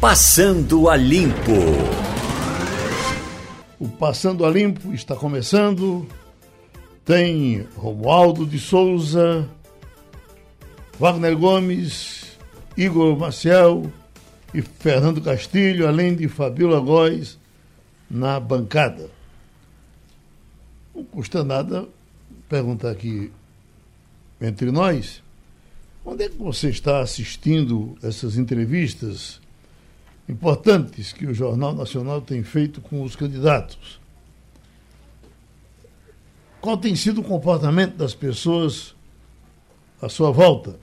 Passando a Limpo. O Passando a Limpo está começando. Tem Romualdo de Souza, Wagner Gomes, Igor Maciel e Fernando Castilho, além de Fabiola Góes na bancada. Não custa nada perguntar aqui entre nós, onde é que você está assistindo essas entrevistas importantes que o Jornal Nacional tem feito com os candidatos? Qual tem sido o comportamento das pessoas à sua volta?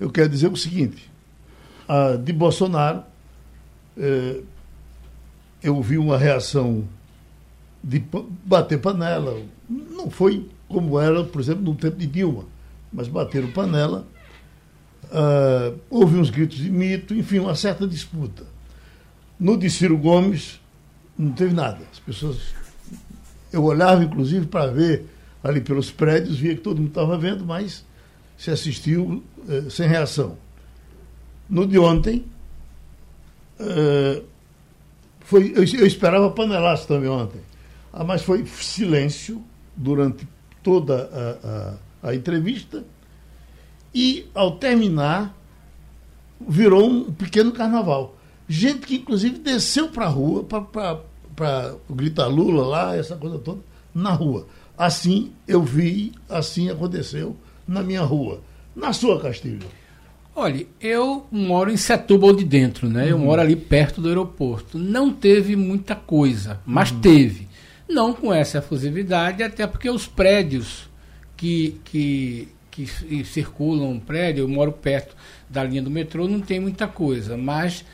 Eu quero dizer o seguinte: a de Bolsonaro, eh, eu vi uma reação de bater panela. Não foi como era, por exemplo, no tempo de Dilma, mas bateram panela. Uh, houve uns gritos de mito, enfim, uma certa disputa. No de Ciro Gomes, não teve nada. As pessoas. Eu olhava, inclusive, para ver ali pelos prédios, via que todo mundo estava vendo, mas se assistiu uh, sem reação. No de ontem, uh, foi, eu, eu esperava panelaço também ontem. Ah, mas foi silêncio durante toda a, a, a entrevista e, ao terminar, virou um pequeno carnaval. Gente que, inclusive, desceu para a rua para gritar Lula lá, essa coisa toda, na rua. Assim eu vi, assim aconteceu na minha rua. Na sua, Castilho? Olha, eu moro em Setúbal de dentro, né? Uhum. Eu moro ali perto do aeroporto. Não teve muita coisa, mas uhum. teve. Não com essa efusividade, até porque os prédios que, que, que circulam o prédio, eu moro perto da linha do metrô, não tem muita coisa. Mas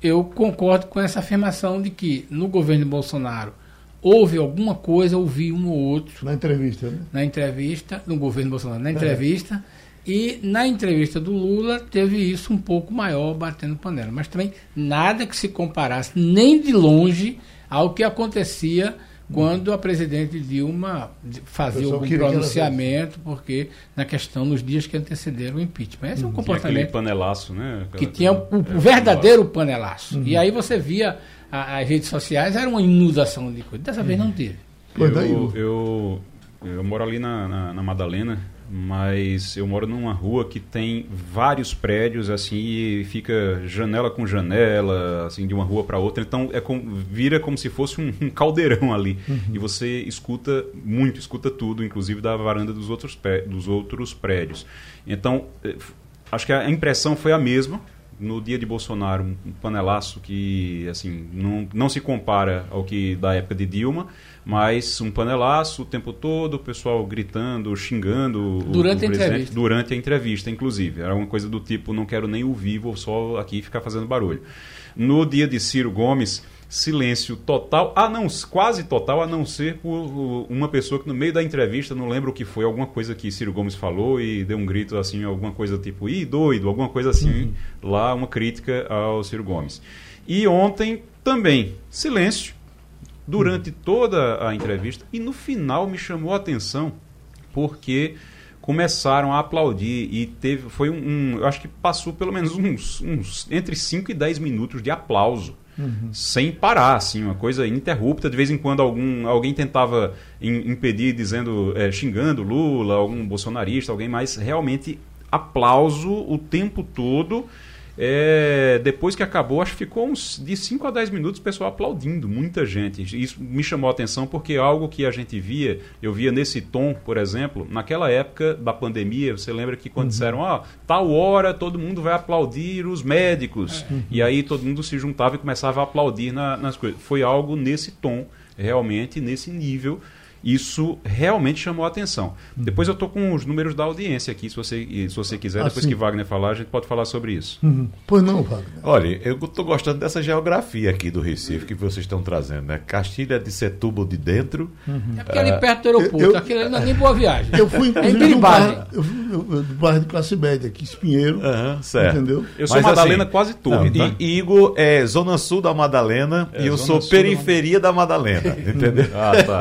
eu concordo com essa afirmação de que no governo de Bolsonaro houve alguma coisa, ouvi um ou outro. Na entrevista, né? Na entrevista, no governo Bolsonaro, na é. entrevista. É e na entrevista do Lula teve isso um pouco maior, batendo panela. Mas também nada que se comparasse nem de longe ao que acontecia quando a presidente Dilma fazia algum pronunciamento, porque na questão nos dias que antecederam o impeachment. Esse é um comportamento. Tinha panelaço, né? Aquela que tinha o, o verdadeiro panelaço. Uhum. E aí você via a, as redes sociais, era uma inundação de coisas. Dessa uhum. vez não teve. Eu, eu, eu moro ali na, na, na Madalena mas eu moro numa rua que tem vários prédios assim e fica janela com janela assim de uma rua para outra. Então é com, vira como se fosse um, um caldeirão ali. Uhum. e você escuta muito escuta tudo inclusive da varanda dos outros dos outros prédios. Então eh, acho que a impressão foi a mesma no dia de Bolsonaro um panelaço que assim não, não se compara ao que da época de Dilma mas um panelaço o tempo todo, o pessoal gritando, xingando durante o, o a entrevista. Durante a entrevista, inclusive. Era uma coisa do tipo, não quero nem ouvir, vou só aqui ficar fazendo barulho. No dia de Ciro Gomes, silêncio total, a não, quase total, a não ser por uma pessoa que no meio da entrevista, não lembro o que foi, alguma coisa que Ciro Gomes falou e deu um grito assim, alguma coisa tipo, ih, doido, alguma coisa assim, uhum. lá, uma crítica ao Ciro Gomes. E ontem também, silêncio, durante toda a entrevista e no final me chamou a atenção porque começaram a aplaudir e teve foi um, um eu acho que passou pelo menos uns, uns entre 5 e 10 minutos de aplauso uhum. sem parar assim uma coisa ininterrupta de vez em quando algum alguém tentava in, impedir dizendo é, xingando Lula algum bolsonarista alguém mais realmente aplauso o tempo todo é, depois que acabou, acho que ficou uns de 5 a 10 minutos o pessoal aplaudindo, muita gente. Isso me chamou a atenção porque é algo que a gente via, eu via nesse tom, por exemplo, naquela época da pandemia, você lembra que quando uhum. disseram, ah, tal hora todo mundo vai aplaudir os médicos. É. E aí todo mundo se juntava e começava a aplaudir na, nas coisas. Foi algo nesse tom, realmente, nesse nível isso realmente chamou a atenção. Uhum. Depois eu estou com os números da audiência aqui, se você, se você quiser, ah, depois sim. que Wagner falar, a gente pode falar sobre isso. Uhum. Pois não, Wagner. Olha, eu estou gostando dessa geografia aqui do Recife que vocês estão trazendo, né? Castilha de Setúbal de dentro. Uhum. É porque ali perto do aeroporto, eu, aquilo ali não é nem boa viagem. Eu fui, é inclusive, é no bairro, eu, eu, do bairro de classe média, aqui, Espinheiro. Uhum, certo. Entendeu? Eu sou Mas, Madalena assim, quase tudo. Não, tá? E Igor é Zona Sul da Madalena é, e eu sou periferia da Madalena, entendeu? ah, tá.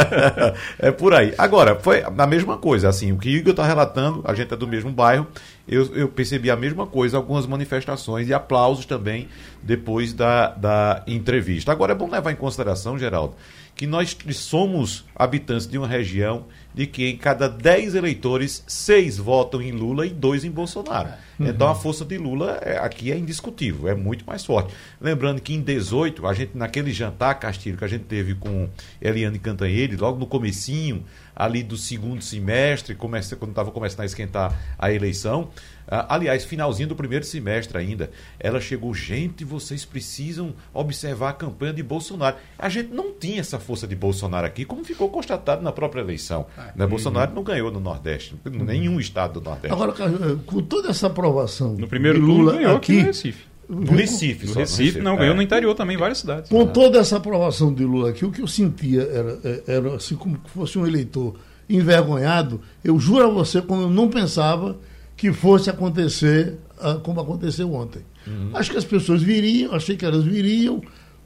É por aí. Agora, foi a mesma coisa, assim, o que o Igor está relatando, a gente é do mesmo bairro, eu, eu percebi a mesma coisa, algumas manifestações e aplausos também depois da, da entrevista. Agora é bom levar em consideração, Geraldo, que nós somos habitantes de uma região de que em cada 10 eleitores, seis votam em Lula e dois em Bolsonaro. Uhum. Então a força de Lula é, aqui é indiscutível, é muito mais forte. Lembrando que em 18, a gente naquele jantar Castilho que a gente teve com Eliane Cantanhede, logo no comecinho ali do segundo semestre, comece, quando estava começando a esquentar a eleição, ah, aliás, finalzinho do primeiro semestre ainda, ela chegou, gente, vocês precisam observar a campanha de Bolsonaro. A gente não tinha essa força de Bolsonaro aqui, como ficou constatado na própria eleição. Ah, né? Bolsonaro não ganhou no Nordeste, nenhum estado do Nordeste. Agora, com toda essa aprovação no primeiro Lula ganhou aqui, no Recife. No Recife, no Recife, Recife, não, ganhou é. no interior também, várias cidades. Com toda essa aprovação de Lula aqui, o que eu sentia era, é, era assim como que fosse um eleitor envergonhado. Eu juro a você, como eu não pensava que fosse acontecer uh, como aconteceu ontem. Uhum. Acho que as pessoas viriam, achei que elas viriam.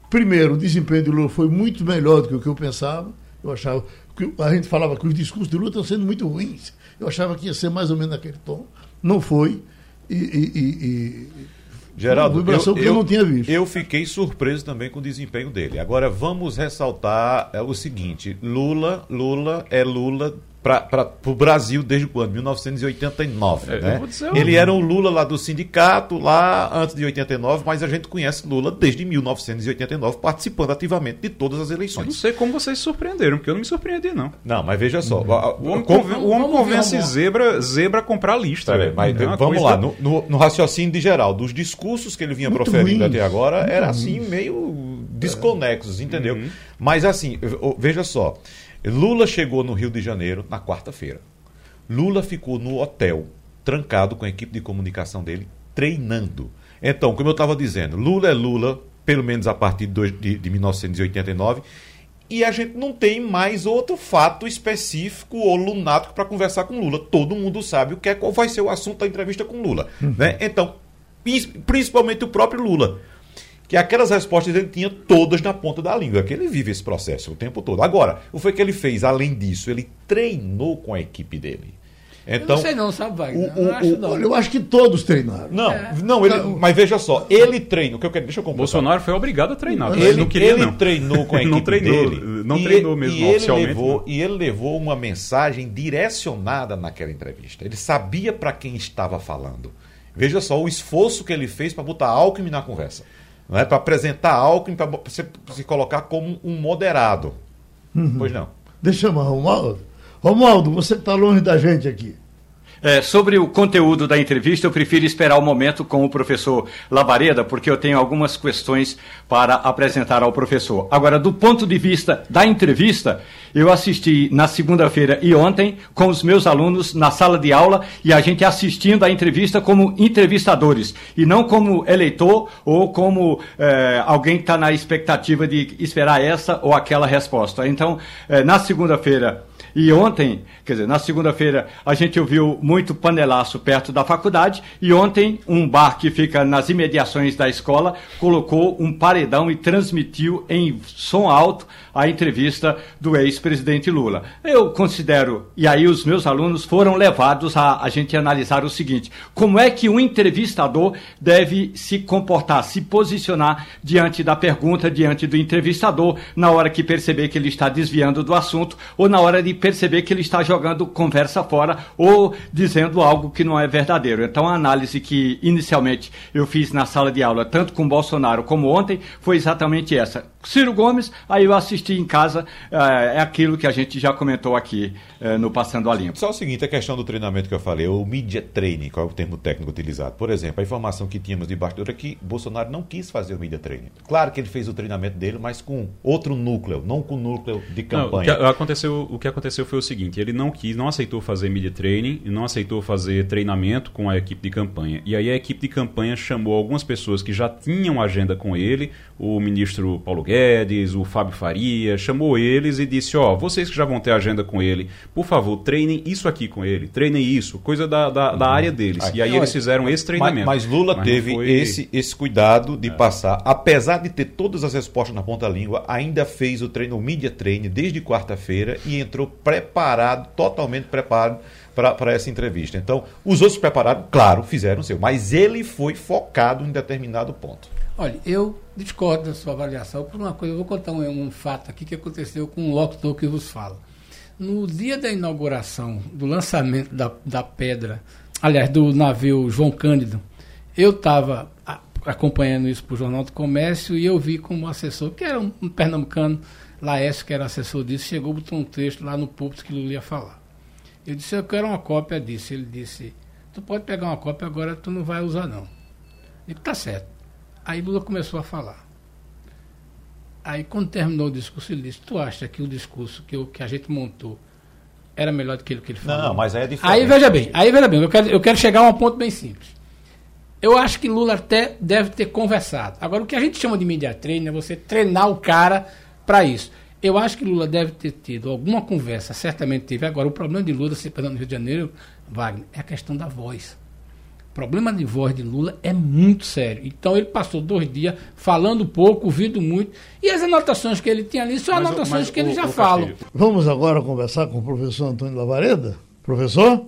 Primeiro, o desempenho de Lula foi muito melhor do que o que eu pensava. Eu achava que a gente falava que os discursos de Lula estão sendo muito ruins. Eu achava que ia ser mais ou menos naquele tom. Não foi. E, e, e, Geraldo, eu, eu, eu, não tinha visto. eu fiquei surpreso também com o desempenho dele. Agora vamos ressaltar é, o seguinte: Lula, Lula é Lula para o Brasil desde quando? 1989. É, né? Ele era o Lula lá do sindicato, lá antes de 89, mas a gente conhece Lula desde 1989, participando ativamente de todas as eleições. Eu não sei como vocês se surpreenderam, porque eu não me surpreendi, não. Não, mas veja só. O homem, conven, o homem convence zebra, zebra a comprar lista. Peraí, mas é vamos lá, no, no, no, raciocínio de geral, dos discursos que ele vinha Muito proferindo ruim. até agora, Muito era assim, meio desconexos, entendeu? Uhum. Mas assim, veja só. Lula chegou no Rio de Janeiro na quarta-feira. Lula ficou no hotel, trancado com a equipe de comunicação dele, treinando. Então, como eu estava dizendo, Lula é Lula, pelo menos a partir de, de, de 1989, e a gente não tem mais outro fato específico ou lunático para conversar com Lula. Todo mundo sabe o que é, qual vai ser o assunto da entrevista com Lula. Uhum. Né? Então, principalmente o próprio Lula que aquelas respostas ele tinha todas na ponta da língua, que ele vive esse processo o tempo todo. Agora, o que foi que ele fez? Além disso, ele treinou com a equipe dele. Então, eu não sei não, sabe, Wagner? O, o, acho, não. Eu acho que todos treinaram. Não, é. não ele, mas veja só, ele treinou. Que eu quero, deixa eu completar. Bolsonaro foi obrigado a treinar. Ele, não queria, ele não. treinou com a equipe não treinou, dele. Não e treinou mesmo e oficialmente. Ele levou, e ele levou uma mensagem direcionada naquela entrevista. Ele sabia para quem estava falando. Veja só o esforço que ele fez para botar Alckmin na conversa não é para apresentar Alckmin, para se, se colocar como um moderado. Uhum. Pois não. Deixa eu chamar Romualdo. Romualdo, você está longe da gente aqui. É, sobre o conteúdo da entrevista, eu prefiro esperar o momento com o professor Labareda, porque eu tenho algumas questões para apresentar ao professor. Agora, do ponto de vista da entrevista, eu assisti na segunda-feira e ontem com os meus alunos na sala de aula e a gente assistindo a entrevista como entrevistadores e não como eleitor ou como é, alguém que está na expectativa de esperar essa ou aquela resposta. Então, é, na segunda-feira e ontem, quer dizer, na segunda-feira, a gente ouviu muito panelaço perto da faculdade. E ontem, um bar que fica nas imediações da escola colocou um paredão e transmitiu em som alto a entrevista do ex-presidente Lula. Eu considero, e aí os meus alunos foram levados a a gente analisar o seguinte: como é que um entrevistador deve se comportar, se posicionar diante da pergunta, diante do entrevistador, na hora que perceber que ele está desviando do assunto ou na hora de perceber que ele está jogando conversa fora ou dizendo algo que não é verdadeiro. Então a análise que inicialmente eu fiz na sala de aula, tanto com Bolsonaro como ontem, foi exatamente essa. Ciro Gomes, aí eu assisti em casa, é, é aquilo que a gente já comentou aqui é, no Passando a Limpo. Só o seguinte, a questão do treinamento que eu falei, o media training, qual é o termo técnico utilizado? Por exemplo, a informação que tínhamos de bastidor é que Bolsonaro não quis fazer o media training. Claro que ele fez o treinamento dele, mas com outro núcleo, não com núcleo de campanha. Não, o, que aconteceu, o que aconteceu foi o seguinte, ele não quis, não aceitou fazer media training, não aceitou fazer treinamento com a equipe de campanha. E aí a equipe de campanha chamou algumas pessoas que já tinham agenda com ele, o ministro Paulo Guedes, o Fábio Faria, chamou eles e disse: Ó, oh, vocês que já vão ter agenda com ele, por favor, treinem isso aqui com ele, treinem isso, coisa da, da, da uhum. área deles. e aí eles fizeram esse treinamento. Mas, mas Lula mas teve foi... esse, esse cuidado de é. passar, apesar de ter todas as respostas na ponta da língua, ainda fez o treino, o media training desde quarta-feira e entrou preparado, totalmente preparado para essa entrevista. Então, os outros prepararam, claro, fizeram o seu, mas ele foi focado em determinado ponto. Olha, eu discordo da sua avaliação por uma coisa. Eu vou contar um, um fato aqui que aconteceu com um locutor que vos fala. No dia da inauguração, do lançamento da, da pedra, aliás, do navio João Cândido, eu estava acompanhando isso para o Jornal do Comércio e eu vi como assessor, que era um, um pernambucano, Laércio, que era assessor disso, chegou, botou um texto lá no púlpito que Lula ia falar. Eu disse, eu quero uma cópia disso. Ele disse, tu pode pegar uma cópia agora, tu não vai usar não. Disse, tá certo. Aí Lula começou a falar. Aí quando terminou o discurso, ele disse, tu acha que o discurso que, eu, que a gente montou era melhor do que ele que ele falou? Não, mas aí é diferente. Aí veja bem, aí veja bem, eu quero, eu quero chegar a um ponto bem simples. Eu acho que Lula até deve ter conversado. Agora, o que a gente chama de media training é você treinar o cara para isso. Eu acho que Lula deve ter tido alguma conversa, certamente teve. Agora, o problema de Lula, se perdão, no Rio de Janeiro, Wagner, é a questão da voz. O problema de voz de Lula é muito sério. Então, ele passou dois dias falando pouco, ouvindo muito. E as anotações que ele tinha ali são mas, anotações mas, que ele já fala. Vamos agora conversar com o professor Antônio Lavareda. Professor?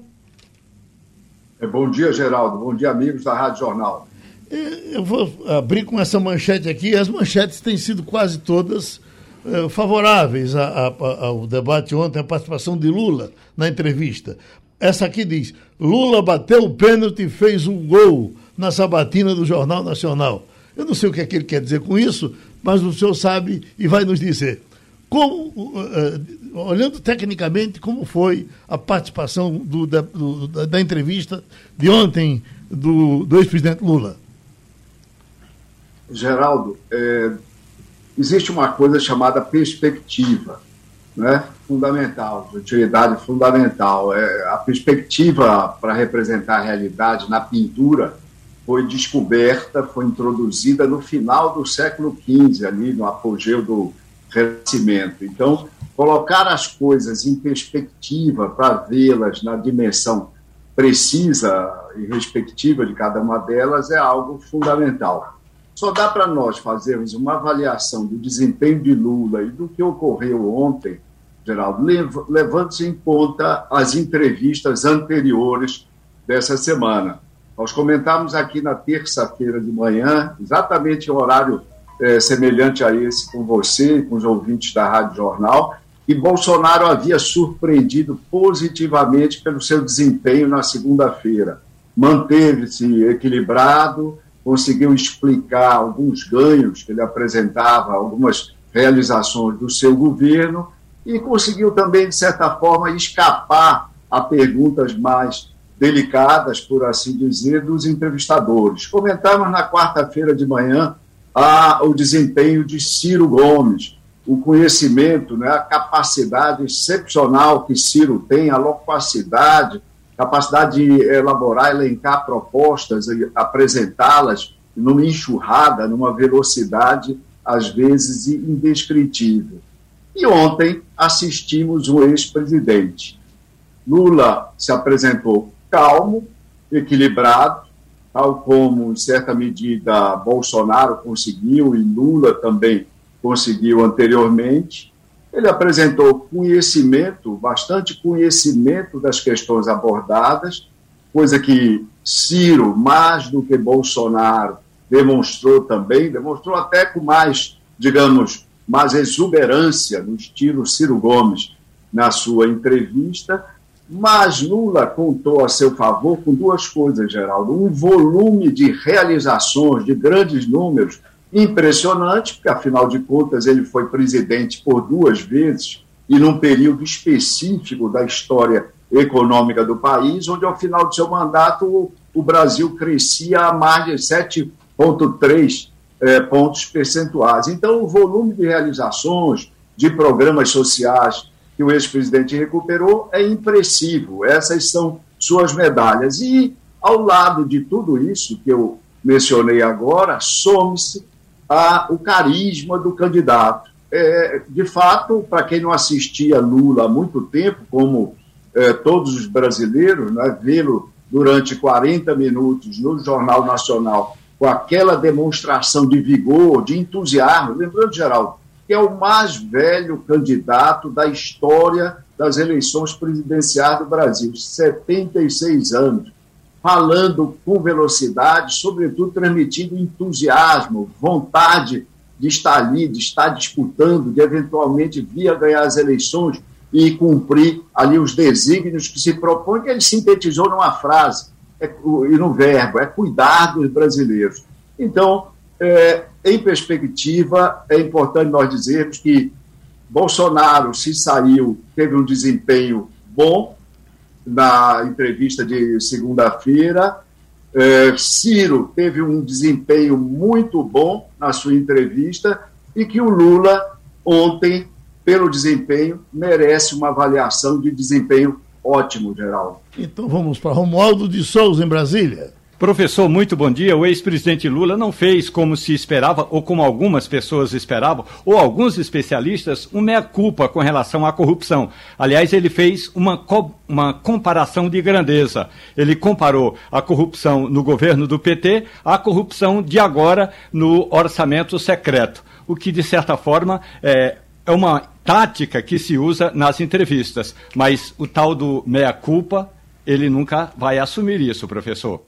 É, bom dia, Geraldo. Bom dia, amigos da Rádio Jornal. Eu vou abrir com essa manchete aqui. As manchetes têm sido quase todas eh, favoráveis ao debate ontem, a participação de Lula na entrevista. Essa aqui diz: Lula bateu o pênalti e fez um gol na sabatina do Jornal Nacional. Eu não sei o que é que ele quer dizer com isso, mas o senhor sabe e vai nos dizer. Como, uh, olhando tecnicamente, como foi a participação do, da, do, da, entrevista de ontem do, do ex-presidente Lula? Geraldo, é, existe uma coisa chamada perspectiva, né? Fundamental, de utilidade fundamental. É, a perspectiva para representar a realidade na pintura foi descoberta, foi introduzida no final do século XV, ali no apogeu do Renascimento. Então, colocar as coisas em perspectiva para vê-las na dimensão precisa e respectiva de cada uma delas é algo fundamental. Só dá para nós fazermos uma avaliação do desempenho de Lula e do que ocorreu ontem, Geraldo, levando-se em conta as entrevistas anteriores dessa semana. Nós comentamos aqui na terça-feira de manhã, exatamente em horário é, semelhante a esse com você e com os ouvintes da Rádio Jornal, que Bolsonaro havia surpreendido positivamente pelo seu desempenho na segunda-feira. Manteve-se equilibrado, conseguiu explicar alguns ganhos que ele apresentava, algumas realizações do seu governo e conseguiu também, de certa forma, escapar a perguntas mais delicadas, por assim dizer, dos entrevistadores. Comentamos na quarta-feira de manhã a, o desempenho de Ciro Gomes, o conhecimento, né, a capacidade excepcional que Ciro tem, a loquacidade, capacidade de elaborar, elencar propostas e apresentá-las numa enxurrada, numa velocidade, às vezes, indescritível. E ontem assistimos o ex-presidente. Lula se apresentou calmo, equilibrado, tal como, em certa medida, Bolsonaro conseguiu e Lula também conseguiu anteriormente. Ele apresentou conhecimento, bastante conhecimento das questões abordadas, coisa que Ciro, mais do que Bolsonaro, demonstrou também, demonstrou até com mais, digamos, mais exuberância, no estilo Ciro Gomes, na sua entrevista. Mas Lula contou a seu favor com duas coisas, Geraldo: um volume de realizações, de grandes números, impressionante, porque afinal de contas ele foi presidente por duas vezes e num período específico da história econômica do país, onde ao final do seu mandato o Brasil crescia a mais de 7,3 eh, pontos percentuais. Então, o volume de realizações, de programas sociais que o ex-presidente recuperou é impressivo. Essas são suas medalhas. E, ao lado de tudo isso que eu mencionei agora, some-se o carisma do candidato. É, de fato, para quem não assistia Lula há muito tempo, como é, todos os brasileiros, né, vê-lo durante 40 minutos no Jornal Nacional com aquela demonstração de vigor, de entusiasmo, lembrando, Geraldo, que é o mais velho candidato da história das eleições presidenciais do Brasil, 76 anos, falando com velocidade, sobretudo transmitindo entusiasmo, vontade de estar ali, de estar disputando, de eventualmente vir a ganhar as eleições e cumprir ali os desígnios que se propõe, que ele sintetizou numa frase é, e no verbo, é cuidar dos brasileiros. Então, é, em perspectiva, é importante nós dizermos que Bolsonaro se saiu, teve um desempenho bom na entrevista de segunda-feira. É, Ciro teve um desempenho muito bom na sua entrevista e que o Lula, ontem, pelo desempenho, merece uma avaliação de desempenho ótimo, Geraldo. Então vamos para Romualdo de Souza, em Brasília. Professor, muito bom dia. O ex-presidente Lula não fez como se esperava, ou como algumas pessoas esperavam, ou alguns especialistas, uma meia-culpa com relação à corrupção. Aliás, ele fez uma, co uma comparação de grandeza. Ele comparou a corrupção no governo do PT à corrupção de agora no orçamento secreto. O que, de certa forma, é, é uma tática que se usa nas entrevistas. Mas o tal do meia-culpa, ele nunca vai assumir isso, professor.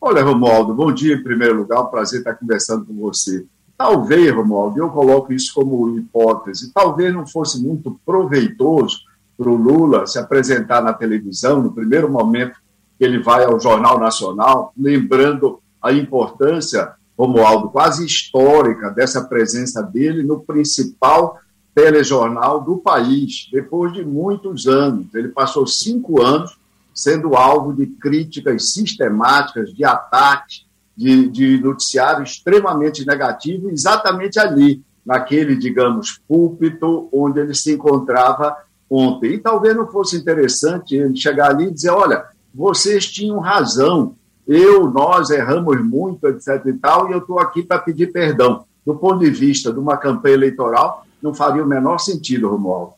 Olha, Romualdo, bom dia em primeiro lugar, prazer estar conversando com você. Talvez, Romualdo, eu coloco isso como hipótese, talvez não fosse muito proveitoso para o Lula se apresentar na televisão no primeiro momento que ele vai ao Jornal Nacional, lembrando a importância, Romualdo, quase histórica dessa presença dele no principal telejornal do país, depois de muitos anos. Ele passou cinco anos sendo alvo de críticas sistemáticas, de ataques, de, de noticiário extremamente negativo, exatamente ali, naquele, digamos, púlpito onde ele se encontrava ontem. E talvez não fosse interessante ele chegar ali e dizer: olha, vocês tinham razão, eu, nós erramos muito, etc. e tal, e eu estou aqui para pedir perdão. Do ponto de vista de uma campanha eleitoral, não faria o menor sentido, Romualdo.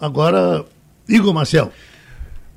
Agora, Igor Marcel.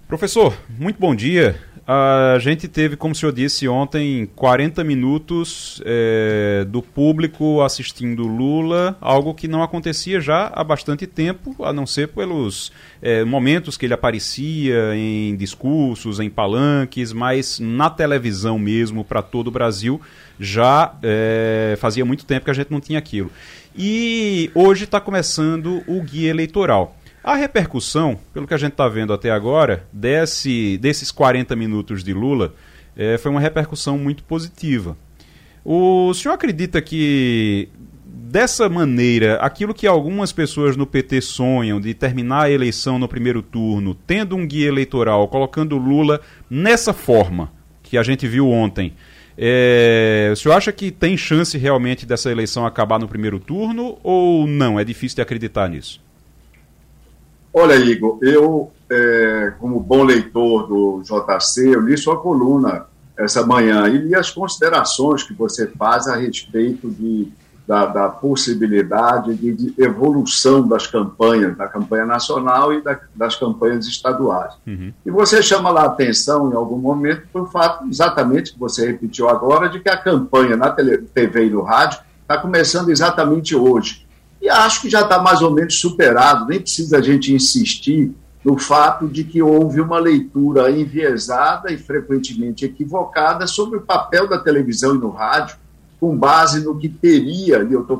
Professor, muito bom dia. A gente teve, como o senhor disse ontem, 40 minutos é, do público assistindo Lula, algo que não acontecia já há bastante tempo, a não ser pelos é, momentos que ele aparecia em discursos, em palanques, mas na televisão mesmo, para todo o Brasil, já é, fazia muito tempo que a gente não tinha aquilo. E hoje está começando o guia eleitoral. A repercussão, pelo que a gente está vendo até agora, desse, desses 40 minutos de Lula, é, foi uma repercussão muito positiva. O senhor acredita que, dessa maneira, aquilo que algumas pessoas no PT sonham de terminar a eleição no primeiro turno, tendo um guia eleitoral, colocando Lula nessa forma que a gente viu ontem, é, o senhor acha que tem chance realmente dessa eleição acabar no primeiro turno ou não? É difícil de acreditar nisso? Olha, Igor, eu, é, como bom leitor do JC, eu li sua coluna essa manhã e li as considerações que você faz a respeito de, da, da possibilidade de, de, evolução das campanhas, da campanha nacional e da, das campanhas estaduais. Uhum. E você chama lá a atenção, em algum momento, para o fato, exatamente, que você repetiu agora, de que a campanha na TV e no rádio está começando exatamente hoje. E acho que já está mais ou menos superado, nem precisa a gente insistir no fato de que houve uma leitura enviesada e frequentemente equivocada sobre o papel da televisão e no rádio, com base no que teria, e eu estou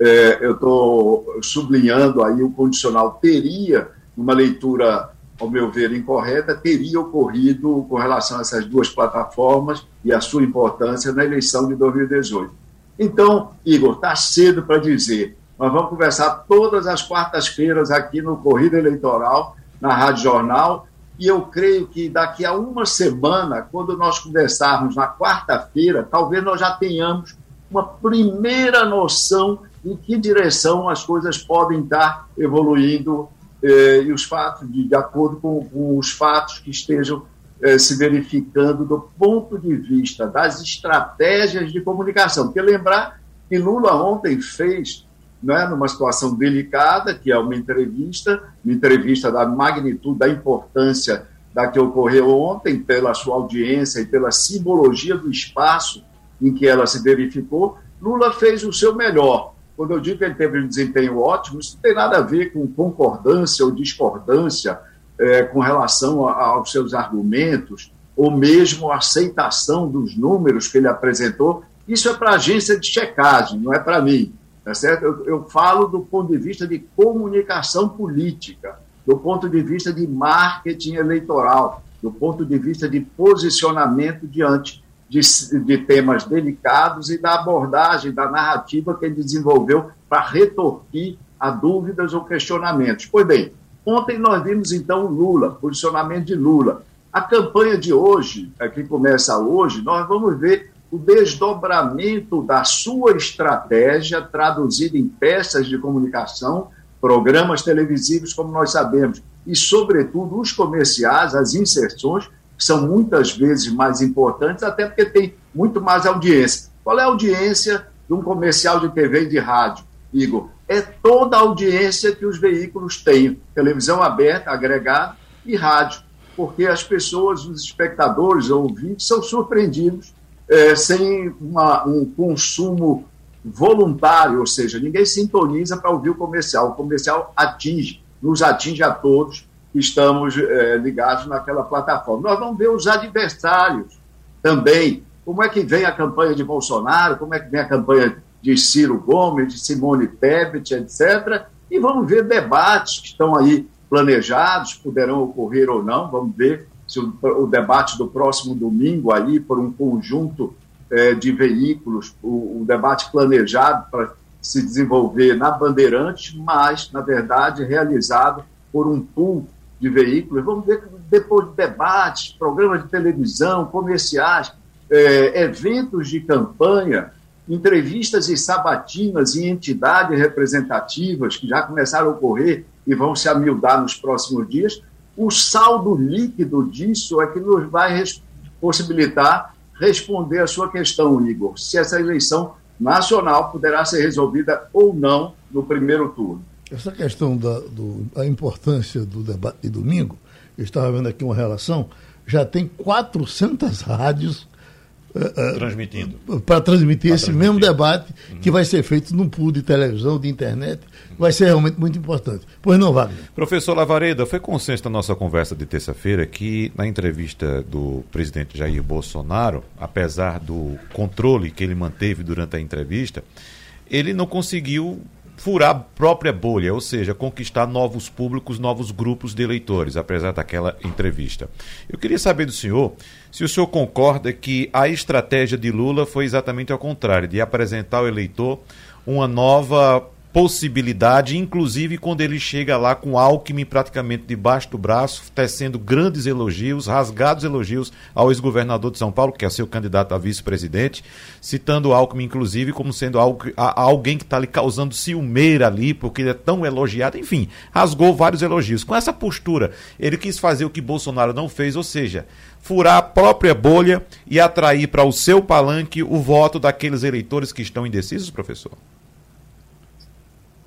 é, tô sublinhando aí o condicional teria, uma leitura, ao meu ver, incorreta, teria ocorrido com relação a essas duas plataformas e a sua importância na eleição de 2018. Então, Igor, está cedo para dizer nós vamos conversar todas as quartas-feiras aqui no Corrida Eleitoral, na Rádio Jornal. E eu creio que daqui a uma semana, quando nós conversarmos na quarta-feira, talvez nós já tenhamos uma primeira noção em que direção as coisas podem estar evoluindo eh, e os fatos, de, de acordo com, com, os fatos que estejam eh, se verificando do ponto de vista das estratégias de comunicação. Porque lembrar que Lula ontem fez né, numa situação delicada, que é uma entrevista, uma entrevista da magnitude, da importância da que ocorreu ontem, pela sua audiência e pela simbologia do espaço em que ela se verificou, Lula fez o seu melhor, quando eu digo que ele teve um desempenho ótimo, isso não tem nada a ver com concordância ou discordância é, com relação a, aos seus argumentos, ou mesmo aceitação dos números que ele apresentou. Isso é para a agência de checagem, não é para mim. Tá certo? Eu, eu falo do ponto de vista de comunicação política, do ponto de vista de marketing eleitoral, do ponto de vista de posicionamento diante de, de, temas delicados e da abordagem, da narrativa que ele desenvolveu para retorquir a dúvidas ou questionamentos. Pois bem, ontem nós vimos então Lula, posicionamento de Lula. A campanha de hoje, é que começa hoje, nós vamos ver o desdobramento da sua estratégia traduzida em peças de comunicação, programas televisivos, como nós sabemos, e, sobretudo, os comerciais, as inserções, que são muitas vezes mais importantes, até porque tem muito mais audiência. Qual é a audiência de um comercial de TV e de rádio, Igor? É toda a audiência que os veículos têm, televisão aberta, agregada e rádio, porque as pessoas, os espectadores ou ouvintes, são surpreendidos é, sem uma, um consumo voluntário, ou seja, ninguém sintoniza para ouvir o comercial. O comercial atinge, nos atinge a todos que estamos é, ligados naquela plataforma. Nós vamos ver os adversários também. Como é que vem a campanha de Bolsonaro, como é que vem a campanha de Ciro Gomes, de Simone Tebet, etc. E vamos ver debates que estão aí planejados, poderão ocorrer ou não, vamos ver se o, o debate do próximo domingo aí por um conjunto é, de veículos, o, o debate planejado para se desenvolver na Bandeirantes, mas, na verdade, realizado por um pool de veículos. Vamos ver depois de debates, programas de televisão, comerciais, é, eventos de campanha, entrevistas e sabatinas em entidades representativas que já começaram a ocorrer e vão se amildar nos próximos dias, o saldo líquido disso é que nos vai possibilitar responder a sua questão, Igor, se essa eleição nacional poderá ser resolvida ou não no primeiro turno. Essa questão da do, importância do debate de domingo, eu estava vendo aqui uma relação, já tem 400 rádios transmitindo para transmitir esse transmitir. mesmo debate uhum. que vai ser feito num pool de televisão, de internet, vai ser realmente muito importante. Pois não, Wagner? Professor Lavareda, foi consenso da nossa conversa de terça-feira que na entrevista do presidente Jair Bolsonaro, apesar do controle que ele manteve durante a entrevista, ele não conseguiu furar a própria bolha, ou seja, conquistar novos públicos, novos grupos de eleitores, apesar daquela entrevista. Eu queria saber do senhor se o senhor concorda que a estratégia de Lula foi exatamente ao contrário, de apresentar ao eleitor uma nova possibilidade, inclusive quando ele chega lá com Alckmin praticamente debaixo do braço, tecendo grandes elogios, rasgados elogios ao ex-governador de São Paulo, que é seu candidato a vice-presidente, citando Alckmin, inclusive, como sendo alguém que está lhe causando ciumeira ali, porque ele é tão elogiado, enfim, rasgou vários elogios. Com essa postura, ele quis fazer o que Bolsonaro não fez, ou seja, furar a própria bolha e atrair para o seu palanque o voto daqueles eleitores que estão indecisos, professor?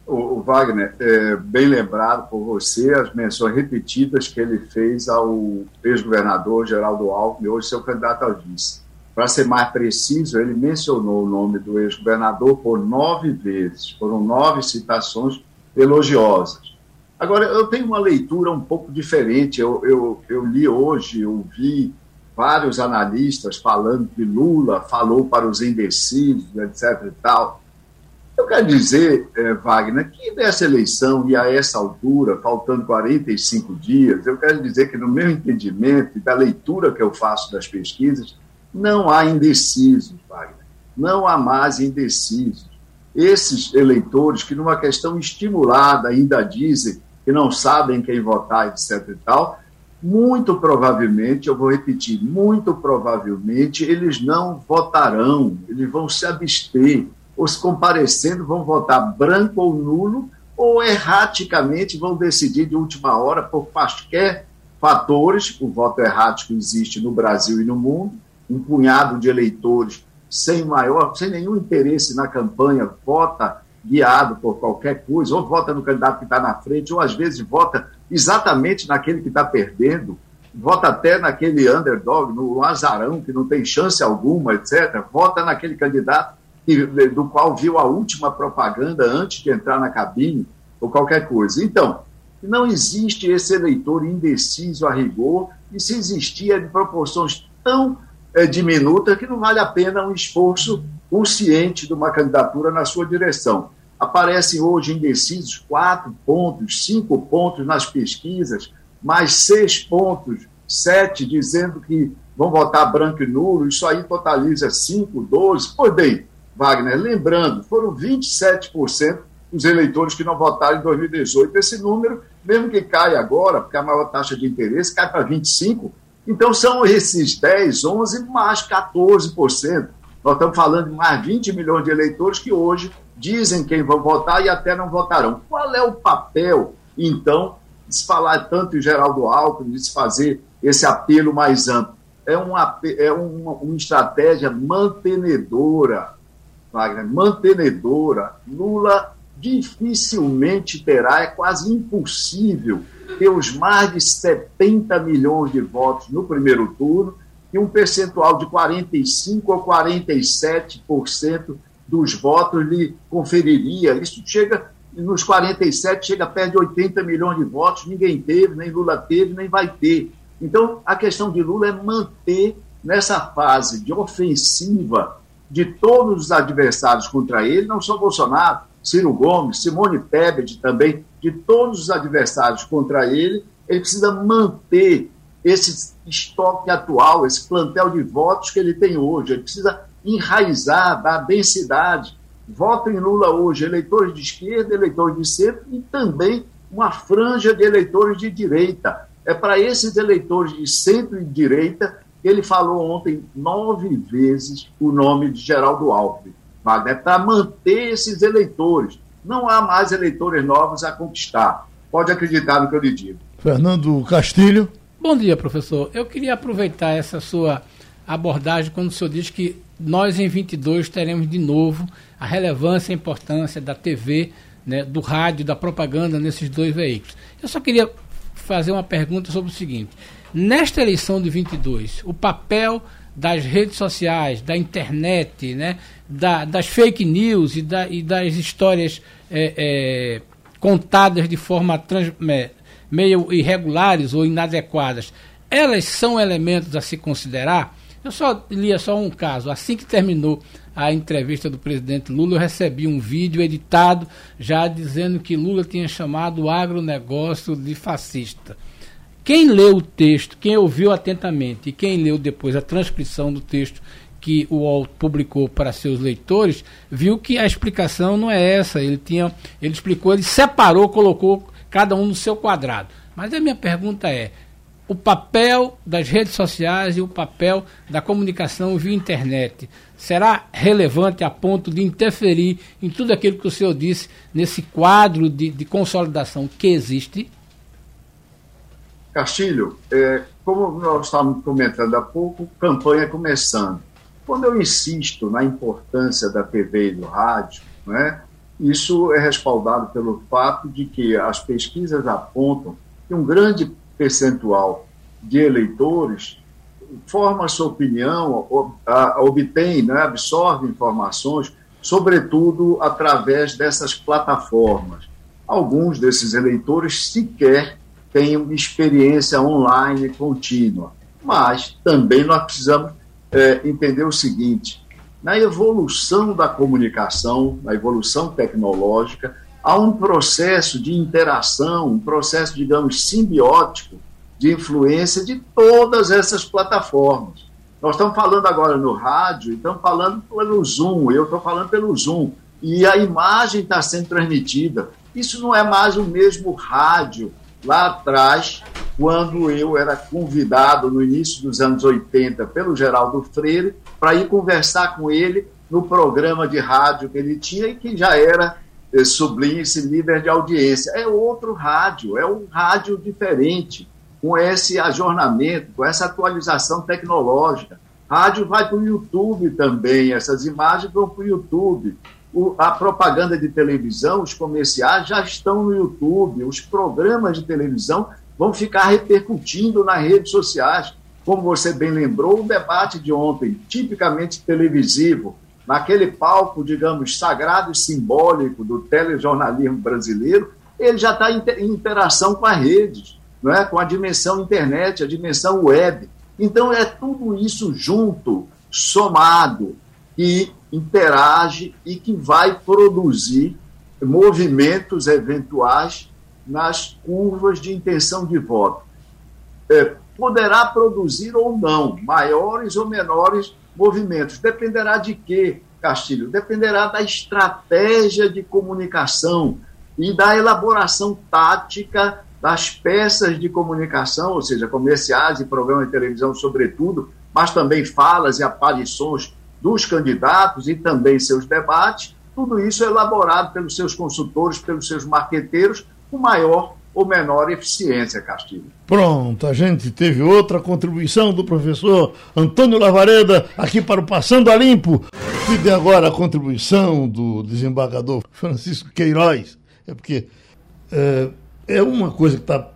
O, Wagner, é, bem lembrado por você, as menções repetidas que ele fez ao ex-governador Geraldo Alckmin, hoje seu candidato ao vice. Para ser mais preciso, ele mencionou o nome do ex-governador por nove vezes, foram nove citações elogiosas. Agora, eu tenho uma leitura um pouco diferente. Eu, eu, eu li hoje, ouvi vários analistas falando que Lula falou para os indecisos, etc. e tal. Eu quero dizer, eh, Wagner, que nessa eleição e a essa altura, faltando 45 dias, eu quero dizer que, no meu entendimento e da leitura que eu faço das pesquisas, não há indecisos, Wagner. Não há mais indecisos. Esses eleitores que, numa questão estimulada, ainda dizem que não sabem quem votar, etc. e tal, muito provavelmente, eu vou repetir, muito provavelmente, eles não votarão, eles vão se abster os comparecendo vão votar branco ou nulo, ou erraticamente vão decidir de última hora por quaisquer fatores. O voto errático existe no Brasil e no mundo. Um punhado de eleitores sem maior, sem nenhum interesse na campanha, vota guiado por qualquer coisa, ou vota no candidato que está na frente, ou às vezes vota exatamente naquele que está perdendo, vota até naquele underdog, no azarão que não tem chance alguma, etc. Vota naquele candidato do qual viu a última propaganda antes de entrar na cabine ou qualquer coisa. Então, não existe esse eleitor indeciso a rigor, e se existia de proporções tão é, diminutas que não vale a pena um esforço consciente de uma candidatura na sua direção. Aparecem hoje indecisos quatro pontos, cinco pontos nas pesquisas, mais seis pontos, sete dizendo que vão votar branco e nulo, isso aí totaliza 5, 12. Pois bem, Wagner, lembrando, foram 27% dos eleitores que não votaram em 2018. Esse número, mesmo que caia agora, porque a maior taxa de interesse cai para 25%, então são esses 10, 11 mais 14%. Nós estamos falando de mais 20 milhões de eleitores que hoje dizem quem vão votar e até não votarão. Qual é o papel, então, de se falar tanto em Geraldo Alckmin, de se fazer esse apelo mais amplo? É uma, é uma, uma estratégia mantenedora, Wagner, mantenedora. Lula dificilmente terá, é quase impossível ter os mais de 70 milhões de votos no primeiro turno e um percentual de 45% ou 47% dos votos lhe conferiria. Isso chega, nos 47, chega perto de 80 milhões de votos, ninguém teve, nem Lula teve, nem vai ter. Então, a questão de Lula é manter nessa fase de ofensiva de todos os adversários contra ele, não só Bolsonaro, Ciro Gomes, Simone Tebet também, de todos os adversários contra ele, ele precisa manter esse estoque atual, esse plantel de votos que ele tem hoje. Ele precisa enraizar, dar densidade. Votam em Lula hoje eleitores de esquerda, eleitores de centro e também uma franja de eleitores de direita. É para esses eleitores de centro e direita ele falou ontem nove vezes o nome de Geraldo Alckmin. Wagner, para manter esses eleitores. Não há mais eleitores novos a conquistar. Pode acreditar no que eu lhe digo. Fernando Castilho. Bom dia, professor. Eu queria aproveitar essa sua abordagem quando o senhor diz que nós em 22 teremos de novo a relevância e a importância da TV, né, do rádio, da propaganda nesses dois veículos. Eu só queria fazer uma pergunta sobre o seguinte: nesta eleição de 22, o papel das redes sociais, da internet, né, da, das fake news e, da, e das histórias é, é, contadas de forma trans, meio irregulares ou inadequadas, elas são elementos a se considerar? Eu só lia só um caso. Assim que terminou a entrevista do presidente Lula, eu recebi um vídeo editado já dizendo que Lula tinha chamado o agronegócio de fascista. Quem leu o texto, quem ouviu atentamente e quem leu depois a transcrição do texto que o UOL publicou para seus leitores, viu que a explicação não é essa. Ele tinha, ele explicou, ele separou, colocou cada um no seu quadrado. Mas a minha pergunta é: o papel das redes sociais e o papel da comunicação via internet será relevante a ponto de interferir em tudo aquilo que o senhor disse nesse quadro de, de consolidação que existe? Castilho, é, como nós estávamos comentando há pouco, campanha começando. Quando eu insisto na importância da TV e do rádio, né, isso é respaldado pelo fato de que as pesquisas apontam que um grande percentual de eleitores forma sua opinião, obtém, né, absorve informações, sobretudo através dessas plataformas. Alguns desses eleitores sequer uma experiência online contínua. Mas também nós precisamos é, entender o seguinte: na evolução da comunicação, na evolução tecnológica, há um processo de interação, um processo, digamos, simbiótico de influência de todas essas plataformas. Nós estamos falando agora no rádio, estamos falando pelo Zoom, eu estou falando pelo Zoom, e a imagem está sendo transmitida. Isso não é mais o mesmo rádio lá atrás, quando eu era convidado no início dos anos 80 pelo Geraldo Freire para ir conversar com ele no programa de rádio que ele tinha e que já era eh, sublime, esse líder de audiência. É outro rádio, é um rádio diferente, com esse ajornamento, com essa atualização tecnológica. Rádio vai para o YouTube também, essas imagens vão para o YouTube o, a propaganda de televisão, os comerciais já estão no YouTube, os programas de televisão vão ficar repercutindo nas redes sociais. Como você bem lembrou, o debate de ontem, tipicamente televisivo, naquele palco, digamos, sagrado e simbólico do telejornalismo brasileiro, ele já está em interação com as redes, não é? com a dimensão internet, a dimensão web. Então, é tudo isso junto, somado, que interage e que vai produzir movimentos eventuais nas curvas de intenção de voto. É, poderá produzir ou não maiores ou menores movimentos. Dependerá de quê, Castilho? Dependerá da estratégia de comunicação e da elaboração tática das peças de comunicação, ou seja, comerciais e programas de televisão, sobretudo, mas também falas e aparições dos candidatos e também seus debates. Tudo isso é elaborado pelos seus consultores, pelos seus marqueteiros, com maior ou menor eficiência, Castilho. Pronto, a gente teve outra contribuição do professor Antônio Lavareda aqui para o Passando a Limpo. E agora a contribuição do desembargador Francisco Queiroz. É porque é, é uma coisa que está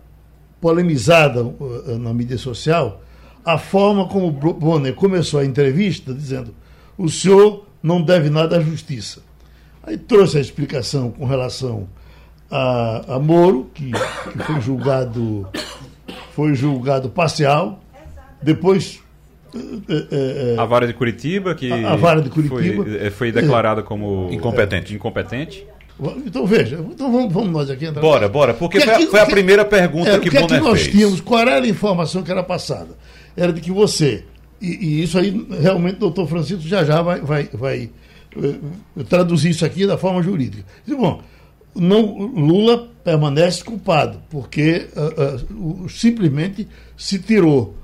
polemizada uh, na mídia social, a forma como o Bonner começou a entrevista dizendo o senhor não deve nada à justiça. Aí trouxe a explicação com relação a, a Moro, que, que foi julgado foi julgado parcial, depois é, é, a vara de Curitiba que a, a vara de Curitiba foi, foi declarada como incompetente. incompetente. Então veja, então vamos, vamos nós aqui entrar. Bora, bora, porque foi, aqui, foi, a primeira pergunta é, que, que Bonner nós fez. tínhamos, qual era a informação que era passada? Era de que você, e, e isso aí realmente o doutor Francisco já já vai, vai, vai uh, traduzir isso aqui da forma jurídica. Bom, não, Lula permanece culpado, porque uh, uh, simplesmente se tirou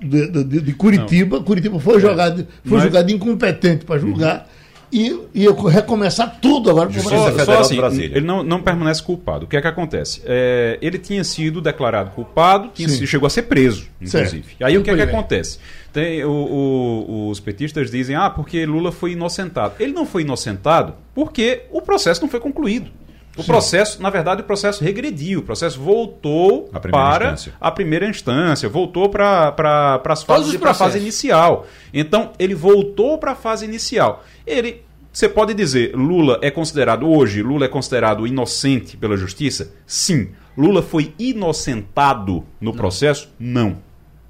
de, de, de Curitiba, não. Curitiba foi, é. jogado, foi Mas... julgado incompetente para julgar. Uhum. E ia recomeçar tudo agora por só, só assim, Ele não, não permanece culpado. O que é que acontece? É, ele tinha sido declarado culpado, tinha, chegou a ser preso, inclusive. Certo. Aí o que é que acontece? Tem, o, o, os petistas dizem, ah, porque Lula foi inocentado. Ele não foi inocentado porque o processo não foi concluído. O Sim. processo, na verdade, o processo regrediu, o processo voltou a para instância. a primeira instância, voltou para pra, as fases para a fase inicial. Então, ele voltou para a fase inicial. Ele. Você pode dizer, Lula é considerado hoje, Lula é considerado inocente pela justiça? Sim. Lula foi inocentado no Não. processo? Não.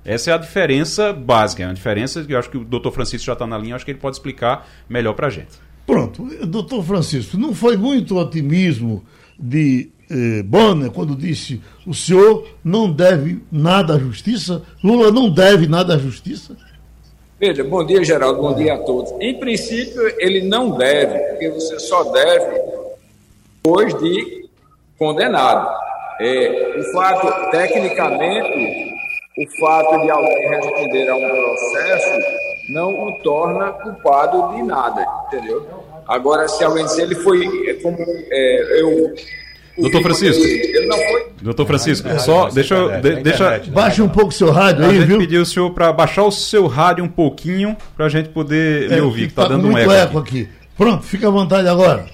Essa é a diferença básica, é uma diferença que eu acho que o doutor Francisco já está na linha, acho que ele pode explicar melhor para a gente. Pronto, doutor Francisco, não foi muito otimismo de eh, Bonner quando disse o senhor não deve nada à justiça? Lula não deve nada à justiça? Veja, bom dia, Geraldo, bom dia a todos. Em princípio, ele não deve, porque você só deve depois de condenado. É, o fato, tecnicamente, o fato de alguém responder a um processo não o torna culpado de nada, entendeu? Agora, se alguém dizer ele foi é como é, eu Doutor Francisco. Ele não foi. Doutor Francisco, é, só deixa eu. De, deixa, né? baixe um pouco o seu rádio aí, viu? pediu o senhor para baixar o seu rádio um pouquinho para a gente poder é, ouvir, que está tá dando um eco. eco aqui. aqui. Pronto, fica à vontade agora.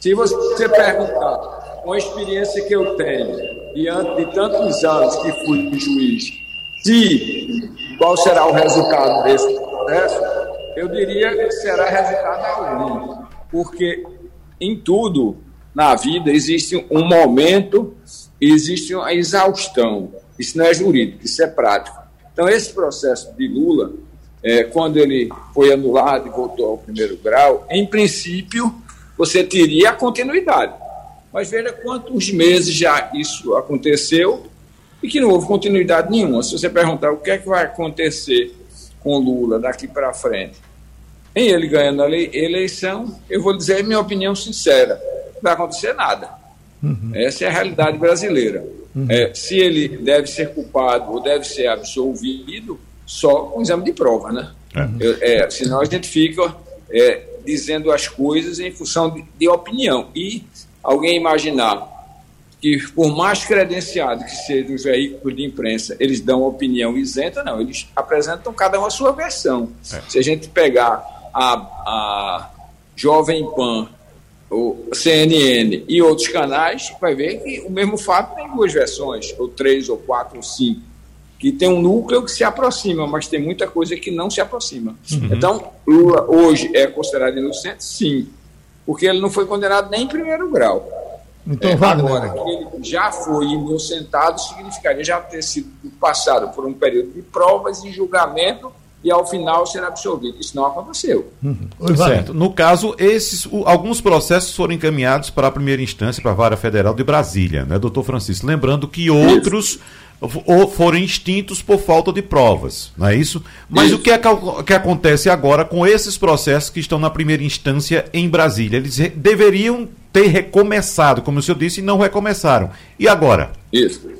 Se você perguntar, com a experiência que eu tenho, diante de tantos anos que fui juiz, se qual será o resultado desse processo, eu diria que será resultado algum, porque em tudo na vida existe um momento, existe uma exaustão. Isso não é jurídico, isso é prático. Então, esse processo de Lula, é, quando ele foi anulado e voltou ao primeiro grau, em princípio, você teria a continuidade. Mas veja quantos meses já isso aconteceu e que não houve continuidade nenhuma. Se você perguntar o que é que vai acontecer com Lula daqui para frente, em ele ganhando a eleição, eu vou dizer minha opinião sincera: não vai acontecer nada. Uhum. Essa é a realidade brasileira. Uhum. É, se ele deve ser culpado ou deve ser absolvido, só com exame de prova, né? Uhum. É, senão a gente fica é, dizendo as coisas em função de, de opinião. E alguém imaginar que, por mais credenciado que seja o veículo de imprensa, eles dão opinião isenta, não, eles apresentam cada um a sua versão. É. Se a gente pegar a, a Jovem Pan, o CNN e outros canais, vai ver que o mesmo fato tem duas versões, ou três, ou quatro, ou cinco. que tem um núcleo que se aproxima, mas tem muita coisa que não se aproxima. Uhum. Então, Lula hoje é considerado inocente? Sim, porque ele não foi condenado nem em primeiro grau. Então, é, agora, que ele já foi inocentado significaria já ter sido passado por um período de provas e julgamento e ao final ser absolvido. Isso não aconteceu. Uhum. certo. No caso, esses, alguns processos foram encaminhados para a primeira instância, para a Vara Federal de Brasília, né, doutor Francisco? Lembrando que outros. Isso ou foram extintos por falta de provas, não é isso? Mas isso. o que, é que acontece agora com esses processos que estão na primeira instância em Brasília? Eles deveriam ter recomeçado, como o senhor disse, e não recomeçaram. E agora? Isso.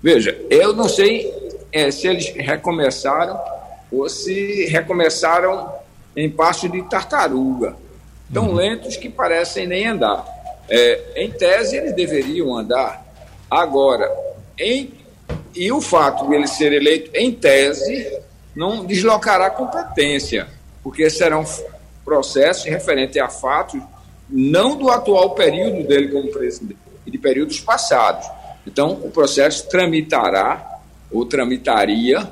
Veja, eu não sei é, se eles recomeçaram ou se recomeçaram em passo de tartaruga, tão uhum. lentos que parecem nem andar. É, em tese, eles deveriam andar. Agora, em, e o fato de ele ser eleito em tese não deslocará competência, porque serão processos referentes a fatos não do atual período dele como presidente, e de períodos passados. Então, o processo tramitará ou tramitaria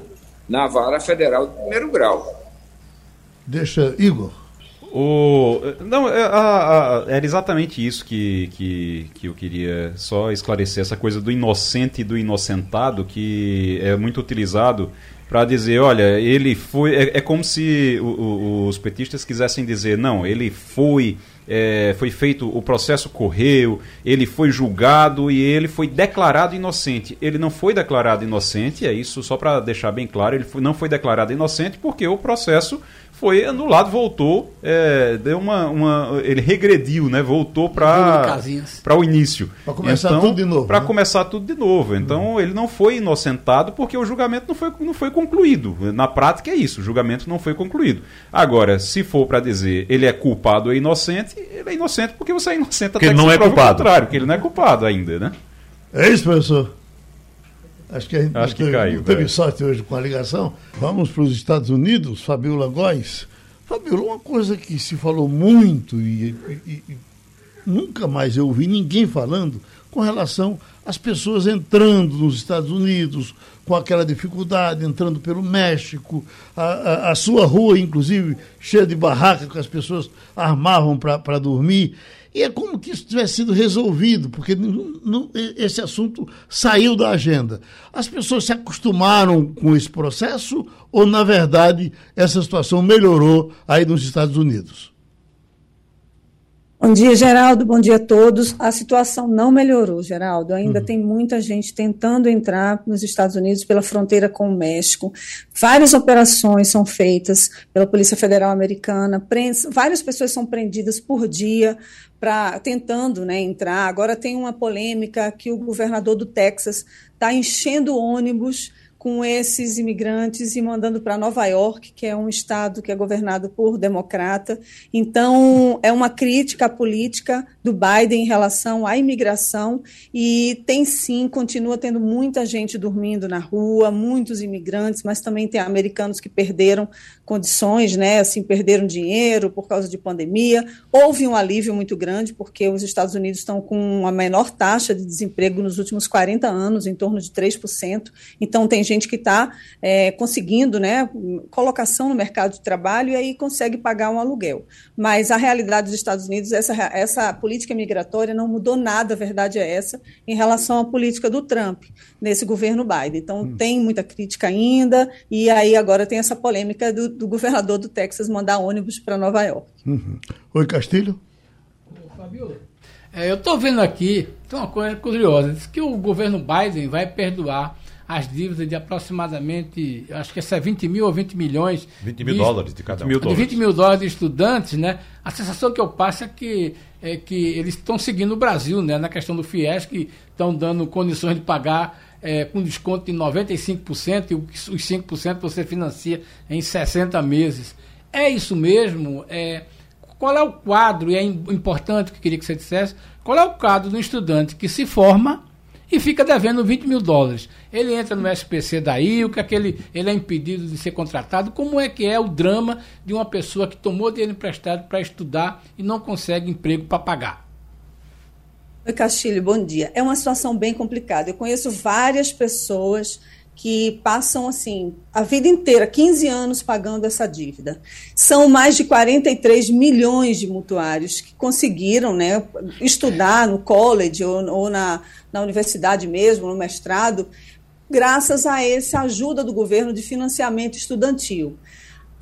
na vara federal de primeiro grau. Deixa, Igor. O, não, é, a, a, era exatamente isso que, que, que eu queria só esclarecer, essa coisa do inocente e do inocentado, que é muito utilizado para dizer, olha, ele foi. É, é como se o, o, os petistas quisessem dizer, não, ele foi. É, foi feito, o processo correu, ele foi julgado e ele foi declarado inocente. Ele não foi declarado inocente, é isso só para deixar bem claro, ele foi, não foi declarado inocente porque o processo foi anulado, voltou, é, deu uma, uma, ele regrediu, né? Voltou para para o início. Para começar então, tudo de novo. Para né? começar tudo de novo. Então uhum. ele não foi inocentado porque o julgamento não foi, não foi concluído. Na prática é isso, o julgamento não foi concluído. Agora, se for para dizer ele é culpado ou inocente, ele é inocente porque você é inocente porque até que ele não é culpado. contrário, que ele não é culpado ainda, né? É isso, professor. Acho que a gente Acho que teve, caiu, teve é. sorte hoje com a ligação. Vamos para os Estados Unidos, Fabiola Góes. Fabiola, uma coisa que se falou muito e, e, e nunca mais eu ouvi ninguém falando com relação às pessoas entrando nos Estados Unidos com aquela dificuldade, entrando pelo México, a, a, a sua rua, inclusive, cheia de barraca que as pessoas armavam para dormir. E é como que isso tivesse sido resolvido, porque não, não, esse assunto saiu da agenda. As pessoas se acostumaram com esse processo ou, na verdade, essa situação melhorou aí nos Estados Unidos? Bom dia, Geraldo. Bom dia a todos. A situação não melhorou, Geraldo. Ainda uhum. tem muita gente tentando entrar nos Estados Unidos pela fronteira com o México. Várias operações são feitas pela Polícia Federal Americana. várias pessoas são prendidas por dia para tentando né, entrar. Agora tem uma polêmica que o governador do Texas está enchendo ônibus com esses imigrantes e mandando para Nova York, que é um estado que é governado por democrata. Então, é uma crítica política do Biden em relação à imigração e tem sim, continua tendo muita gente dormindo na rua, muitos imigrantes, mas também tem americanos que perderam condições, né, assim, perderam dinheiro por causa de pandemia. Houve um alívio muito grande porque os Estados Unidos estão com a menor taxa de desemprego nos últimos 40 anos, em torno de 3%. Então, tem gente que está é, conseguindo né, colocação no mercado de trabalho e aí consegue pagar um aluguel. Mas a realidade dos Estados Unidos, essa, essa política migratória não mudou nada, a verdade é essa, em relação à política do Trump nesse governo Biden. Então hum. tem muita crítica ainda, e aí agora tem essa polêmica do, do governador do Texas mandar ônibus para Nova York. Uhum. Oi, Castilho. Fabiola. É, eu estou vendo aqui, tem uma coisa curiosa, diz que o governo Biden vai perdoar as dívidas de aproximadamente, acho que essa é 20 mil ou 20 milhões. 20 mil de, dólares de cada um. De 20 mil dólares de estudantes, né? A sensação que eu passo é que, é que eles estão seguindo o Brasil, né? Na questão do FIES, que estão dando condições de pagar é, com desconto de 95% e os 5% você financia em 60 meses. É isso mesmo? É, qual é o quadro, e é importante que eu queria que você dissesse, qual é o quadro do estudante que se forma e fica devendo 20 mil dólares. Ele entra no SPC daí, o que aquele, ele é impedido de ser contratado. Como é que é o drama de uma pessoa que tomou dinheiro emprestado para estudar e não consegue emprego para pagar? Oi, Castilho, bom dia. É uma situação bem complicada. Eu conheço várias pessoas que passam assim a vida inteira, 15 anos pagando essa dívida. São mais de 43 milhões de mutuários que conseguiram né, estudar no college ou, ou na, na universidade mesmo, no mestrado, graças a essa ajuda do governo de financiamento estudantil.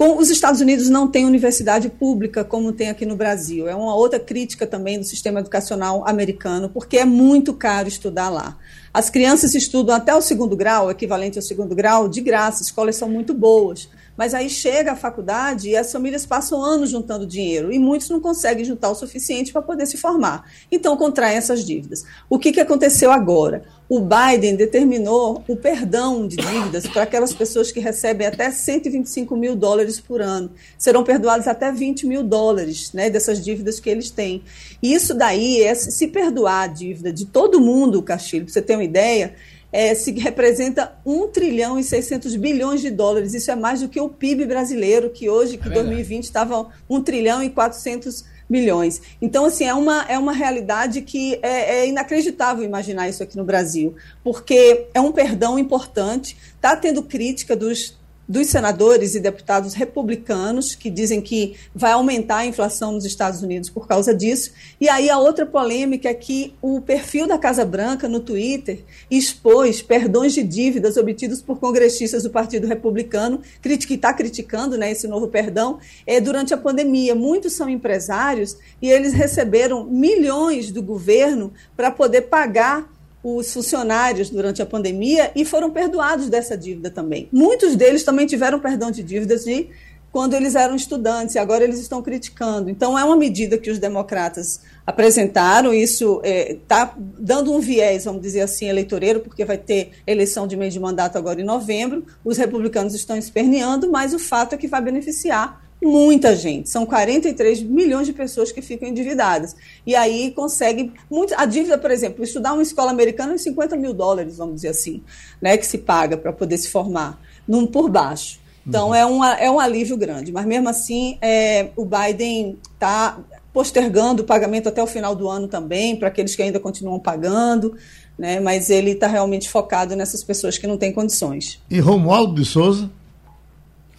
Os Estados Unidos não têm universidade pública como tem aqui no Brasil. É uma outra crítica também do sistema educacional americano, porque é muito caro estudar lá. As crianças estudam até o segundo grau, equivalente ao segundo grau, de graça, escolas são muito boas. Mas aí chega a faculdade e as famílias passam anos juntando dinheiro e muitos não conseguem juntar o suficiente para poder se formar. Então contraem essas dívidas. O que, que aconteceu agora? O Biden determinou o perdão de dívidas para aquelas pessoas que recebem até 125 mil dólares por ano. Serão perdoados até 20 mil dólares né, dessas dívidas que eles têm. E isso daí, é, se perdoar a dívida de todo mundo, Castilho, para você ter uma ideia, é, se representa 1 trilhão e 600 bilhões de dólares. Isso é mais do que o PIB brasileiro, que hoje, que é 2020, estava 1 trilhão e 400 bilhões. Então, assim, é uma, é uma realidade que é, é inacreditável imaginar isso aqui no Brasil, porque é um perdão importante, está tendo crítica dos dos senadores e deputados republicanos, que dizem que vai aumentar a inflação nos Estados Unidos por causa disso. E aí a outra polêmica é que o perfil da Casa Branca no Twitter expôs perdões de dívidas obtidos por congressistas do Partido Republicano, que está criticando né, esse novo perdão, é, durante a pandemia. Muitos são empresários e eles receberam milhões do governo para poder pagar os funcionários durante a pandemia e foram perdoados dessa dívida também. Muitos deles também tiveram perdão de dívidas de quando eles eram estudantes e agora eles estão criticando. Então é uma medida que os democratas apresentaram. Isso está é, tá dando um viés, vamos dizer assim, eleitoreiro, porque vai ter eleição de meio de mandato agora em novembro. Os republicanos estão esperneando, mas o fato é que vai beneficiar muita gente. São 43 milhões de pessoas que ficam endividadas. E aí consegue. Muito, a dívida, por exemplo, estudar uma escola americana é 50 mil dólares, vamos dizer assim, né, que se paga para poder se formar, num por baixo. Então uhum. é, um, é um alívio grande. Mas mesmo assim, é, o Biden está postergando o pagamento até o final do ano também, para aqueles que ainda continuam pagando. Né, mas ele está realmente focado nessas pessoas que não têm condições. E Romualdo de Souza?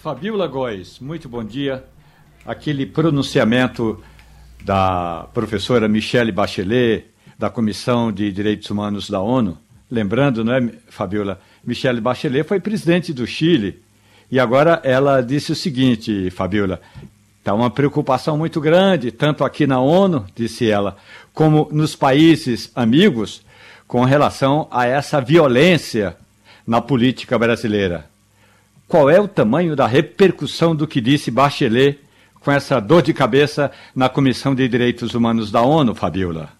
Fabiola Góes, muito bom dia. Aquele pronunciamento da professora Michelle Bachelet, da Comissão de Direitos Humanos da ONU, lembrando, não é, Fabiola? Michelle Bachelet foi presidente do Chile e agora ela disse o seguinte, Fabiola, está uma preocupação muito grande, tanto aqui na ONU, disse ela, como nos países amigos, com relação a essa violência na política brasileira qual é o tamanho da repercussão do que disse Bachelet com essa dor de cabeça na Comissão de Direitos Humanos da ONU, Fabiola?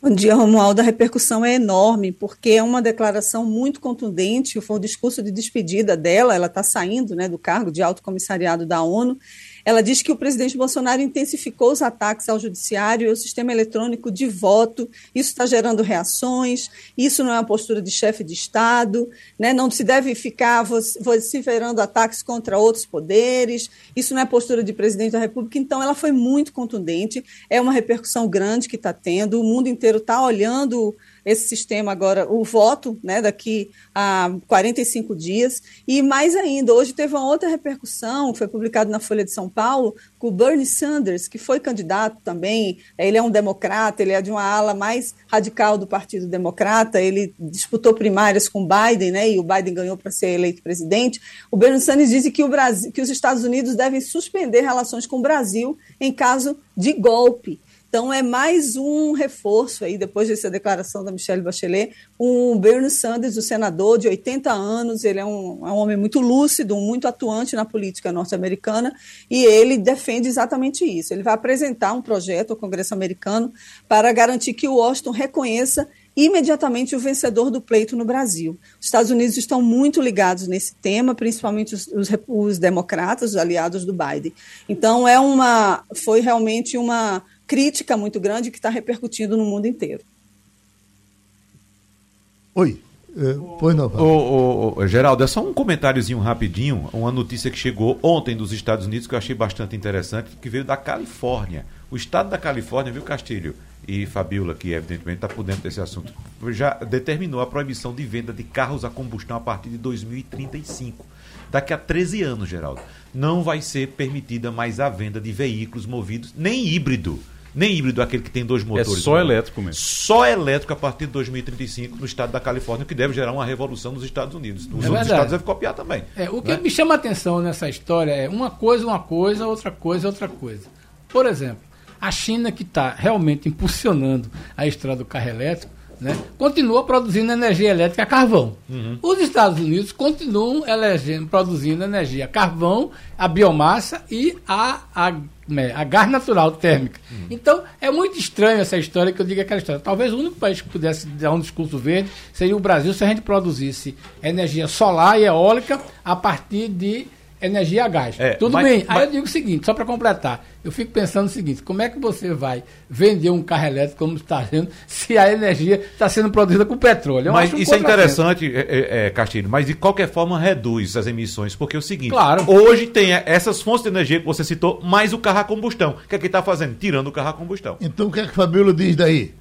Bom dia, Romualdo. A repercussão é enorme, porque é uma declaração muito contundente. Foi um discurso de despedida dela. Ela está saindo né, do cargo de alto comissariado da ONU ela diz que o presidente Bolsonaro intensificou os ataques ao judiciário e ao sistema eletrônico de voto. Isso está gerando reações. Isso não é uma postura de chefe de Estado. Né? Não se deve ficar vociferando ataques contra outros poderes. Isso não é postura de presidente da República. Então, ela foi muito contundente. É uma repercussão grande que está tendo. O mundo inteiro está olhando esse sistema agora, o voto, né, daqui a 45 dias. E mais ainda, hoje teve uma outra repercussão, foi publicado na Folha de São Paulo, com o Bernie Sanders, que foi candidato também. Ele é um democrata, ele é de uma ala mais radical do Partido Democrata. Ele disputou primárias com Biden, né, e o Biden ganhou para ser eleito presidente. O Bernie Sanders disse que, o Brasil, que os Estados Unidos devem suspender relações com o Brasil em caso de golpe. Então, é mais um reforço aí, depois dessa declaração da Michelle Bachelet, o Bernie Sanders, o senador de 80 anos, ele é um, é um homem muito lúcido, muito atuante na política norte-americana, e ele defende exatamente isso. Ele vai apresentar um projeto ao Congresso americano para garantir que o Washington reconheça imediatamente o vencedor do pleito no Brasil. Os Estados Unidos estão muito ligados nesse tema, principalmente os, os, os democratas, os aliados do Biden. Então, é uma, foi realmente uma crítica muito grande que está repercutindo no mundo inteiro. Oi, É, pois não, ô, ô, Geraldo, é só um comentáriozinho rapidinho, uma notícia que chegou ontem dos Estados Unidos que eu achei bastante interessante, que veio da Califórnia. O estado da Califórnia, viu, Castilho? E Fabiola, que evidentemente está por dentro desse assunto, já determinou a proibição de venda de carros a combustão a partir de 2035. Daqui a 13 anos, Geraldo, não vai ser permitida mais a venda de veículos movidos, nem híbrido. Nem híbrido, aquele que tem dois motores. É só elétrico mesmo. Só elétrico a partir de 2035 no estado da Califórnia, o que deve gerar uma revolução nos Estados Unidos. Os outros verdade. estados devem copiar também. É, o que né? me chama a atenção nessa história é uma coisa, uma coisa, outra coisa, outra coisa. Por exemplo, a China que está realmente impulsionando a estrada do carro elétrico, né, continua produzindo energia elétrica a carvão. Os Estados Unidos continuam elegendo, produzindo energia a carvão, a biomassa e a, a, né, a gás natural térmica. Então, é muito estranho essa história que eu digo aquela história. Talvez o único país que pudesse dar um discurso verde seria o Brasil se a gente produzisse energia solar e eólica a partir de energia a gás. É, Tudo mas- bem. Aí mas- eu digo o seguinte, só para completar, eu fico pensando o seguinte, como é que você vai vender um carro elétrico como está vendo se a energia está sendo produzida com petróleo? Eu Mas acho um isso é interessante, é, é, é, Castilho, mas de qualquer forma reduz as emissões, porque é o seguinte: Claro. hoje tem essas fontes de energia que você citou, mais o carro a combustão. O que é que está fazendo? Tirando o carro a combustão. Então o que é que Fabiola diz daí?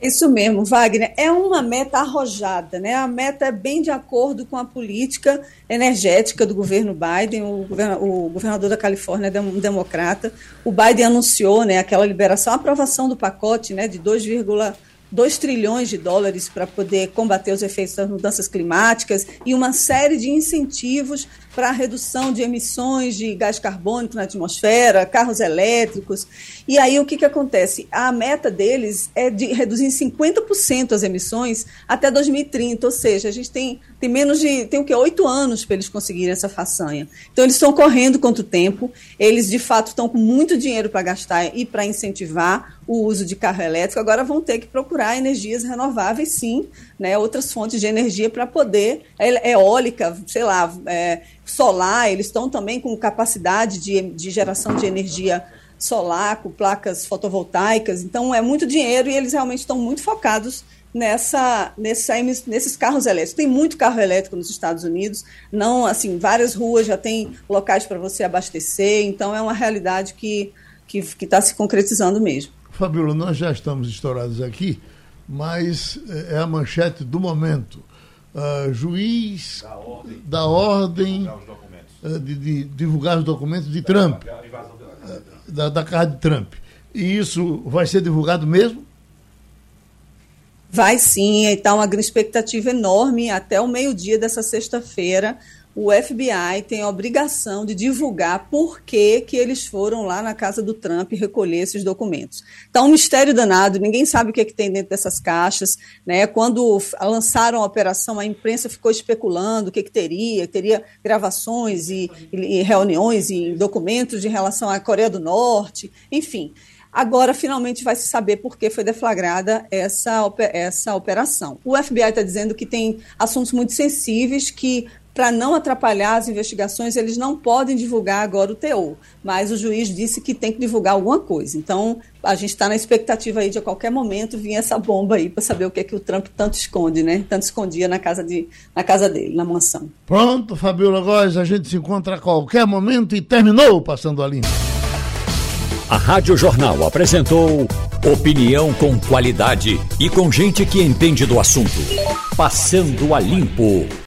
Isso mesmo, Wagner. É uma meta arrojada, né? A meta é bem de acordo com a política energética do governo Biden. O, governa- o governador da Califórnia é um democrata. O Biden anunciou, né, aquela liberação, a aprovação do pacote, né, de 2,2 trilhões de dólares para poder combater os efeitos das mudanças climáticas e uma série de incentivos para a redução de emissões de gás carbônico na atmosfera, carros elétricos. E aí o que, que acontece? A meta deles é de reduzir em 50% as emissões até 2030, ou seja, a gente tem, tem menos de. tem o que? Oito anos para eles conseguirem essa façanha. Então eles estão correndo contra o tempo, eles de fato estão com muito dinheiro para gastar e para incentivar o uso de carro elétrico, agora vão ter que procurar energias renováveis, sim, né, outras fontes de energia para poder, é- eólica, sei lá, é, solar, eles estão também com capacidade de, de geração de energia solar, com placas fotovoltaicas, então é muito dinheiro e eles realmente estão muito focados nessa, nessa nesses carros elétricos. Tem muito carro elétrico nos Estados Unidos, não assim, várias ruas já tem locais para você abastecer, então é uma realidade que que está se concretizando mesmo. Fabiola, nós já estamos estourados aqui, mas eh, é a manchete do momento. Ah, juiz da ordem, eh, de, de divulgar os documentos de Trump, eh, da, da casa de Trump. E isso vai ser divulgado mesmo? Vai sim, está uma grande expectativa enorme. Até o meio-dia dessa sexta-feira, o FBI tem a obrigação de divulgar por que, que eles foram lá na casa do Trump recolher esses documentos. Está um mistério danado, ninguém sabe o que, é que tem dentro dessas caixas. Né? Quando lançaram a operação, a imprensa ficou especulando o que, que teria, teria gravações e, e- reuniões e documentos de relação à Coreia do Norte, enfim. Agora, finalmente, vai se saber por que foi deflagrada essa, essa operação. O FBI está dizendo que tem assuntos muito sensíveis que, para não atrapalhar as investigações, eles não podem divulgar agora o teor. Mas o juiz disse que tem que divulgar alguma coisa. Então, a gente está na expectativa aí de a qualquer momento vir essa bomba aí para saber o que é que o Trump tanto esconde, né? Tanto escondia na casa, de, na casa dele, na mansão. Pronto, Fabiola Góes, a gente se encontra a qualquer momento e terminou o Passando a Limpo. A Rádio Jornal apresentou opinião com qualidade e com gente que entende do assunto. Passando a Limpo.